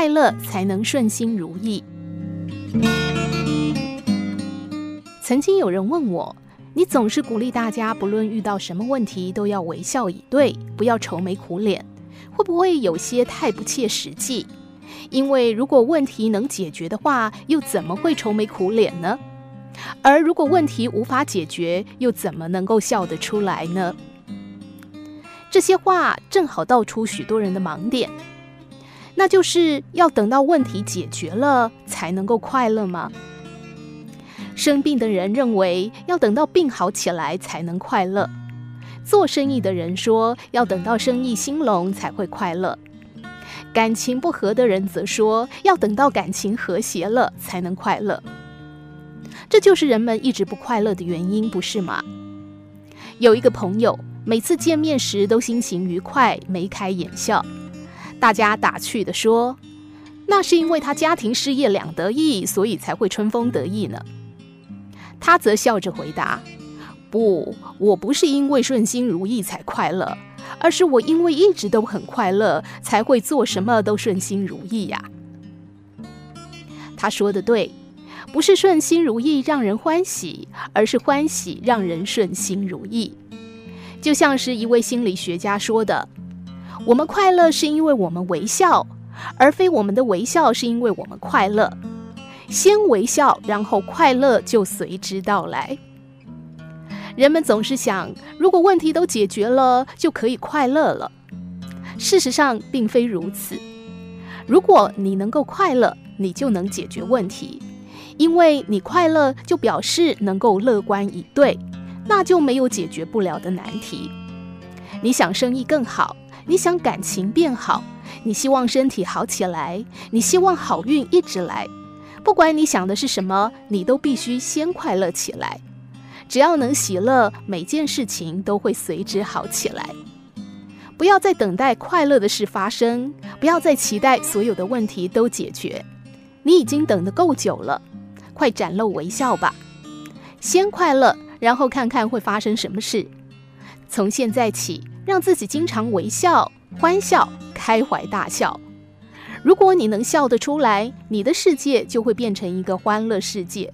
快乐，才能顺心如意。曾经有人问我，你总是鼓励大家，不论遇到什么问题，都要微笑以对，不要愁眉苦脸，会不会有些太不切实际？因为如果问题能解决的话，又怎么会愁眉苦脸呢？而如果问题无法解决，又怎么能够笑得出来呢？这些话正好道出许多人的盲点，那就是要等到问题解决了才能够快乐吗？生病的人认为要等到病好起来才能快乐，做生意的人说要等到生意兴隆才会快乐，感情不和的人则说要等到感情和谐了才能快乐。这就是人们一直不快乐的原因，不是吗？有一个朋友，每次见面时都心情愉快，眉开眼笑，大家打趣地说：“那是因为他家庭事业两得意，所以才会春风得意呢。”他则笑着回答：“不，我不是因为顺心如意才快乐，而是我因为一直都很快乐，才会做什么都顺心如意呀。”他说的对，不是顺心如意让人欢喜，而是欢喜让人顺心如意。就像是一位心理学家说的：“我们快乐是因为我们微笑，而非我们的微笑是因为我们快乐。”先微笑，然后快乐就随之到来。人们总是想，如果问题都解决了，就可以快乐了。事实上，并非如此。如果你能够快乐，你就能解决问题，因为你快乐就表示能够乐观以对，那就没有解决不了的难题。你想生意更好，你想感情变好，你希望身体好起来，你希望好运一直来。不管你想的是什么，你都必须先快乐起来。只要能喜乐，每件事情都会随之好起来。不要再等待快乐的事发生，不要再期待所有的问题都解决。你已经等得够久了，快展露微笑吧。先快乐，然后看看会发生什么事。从现在起，让自己经常微笑、欢笑、开怀大笑。如果你能笑得出来，你的世界就会变成一个欢乐世界。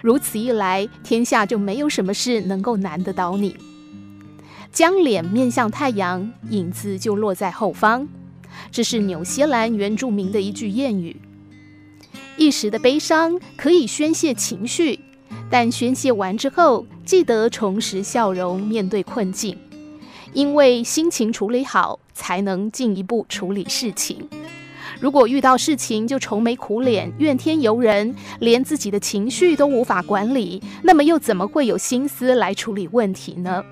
如此一来，天下就没有什么事能够难得倒你。将脸面向太阳，影子就落在后方。这是纽西兰原住民的一句谚语。一时的悲伤可以宣泄情绪，但宣泄完之后，记得重拾笑容，面对困境。因为心情处理好，才能进一步处理事情。如果遇到事情就愁眉苦脸、怨天尤人，连自己的情绪都无法管理，那么又怎么会有心思来处理问题呢？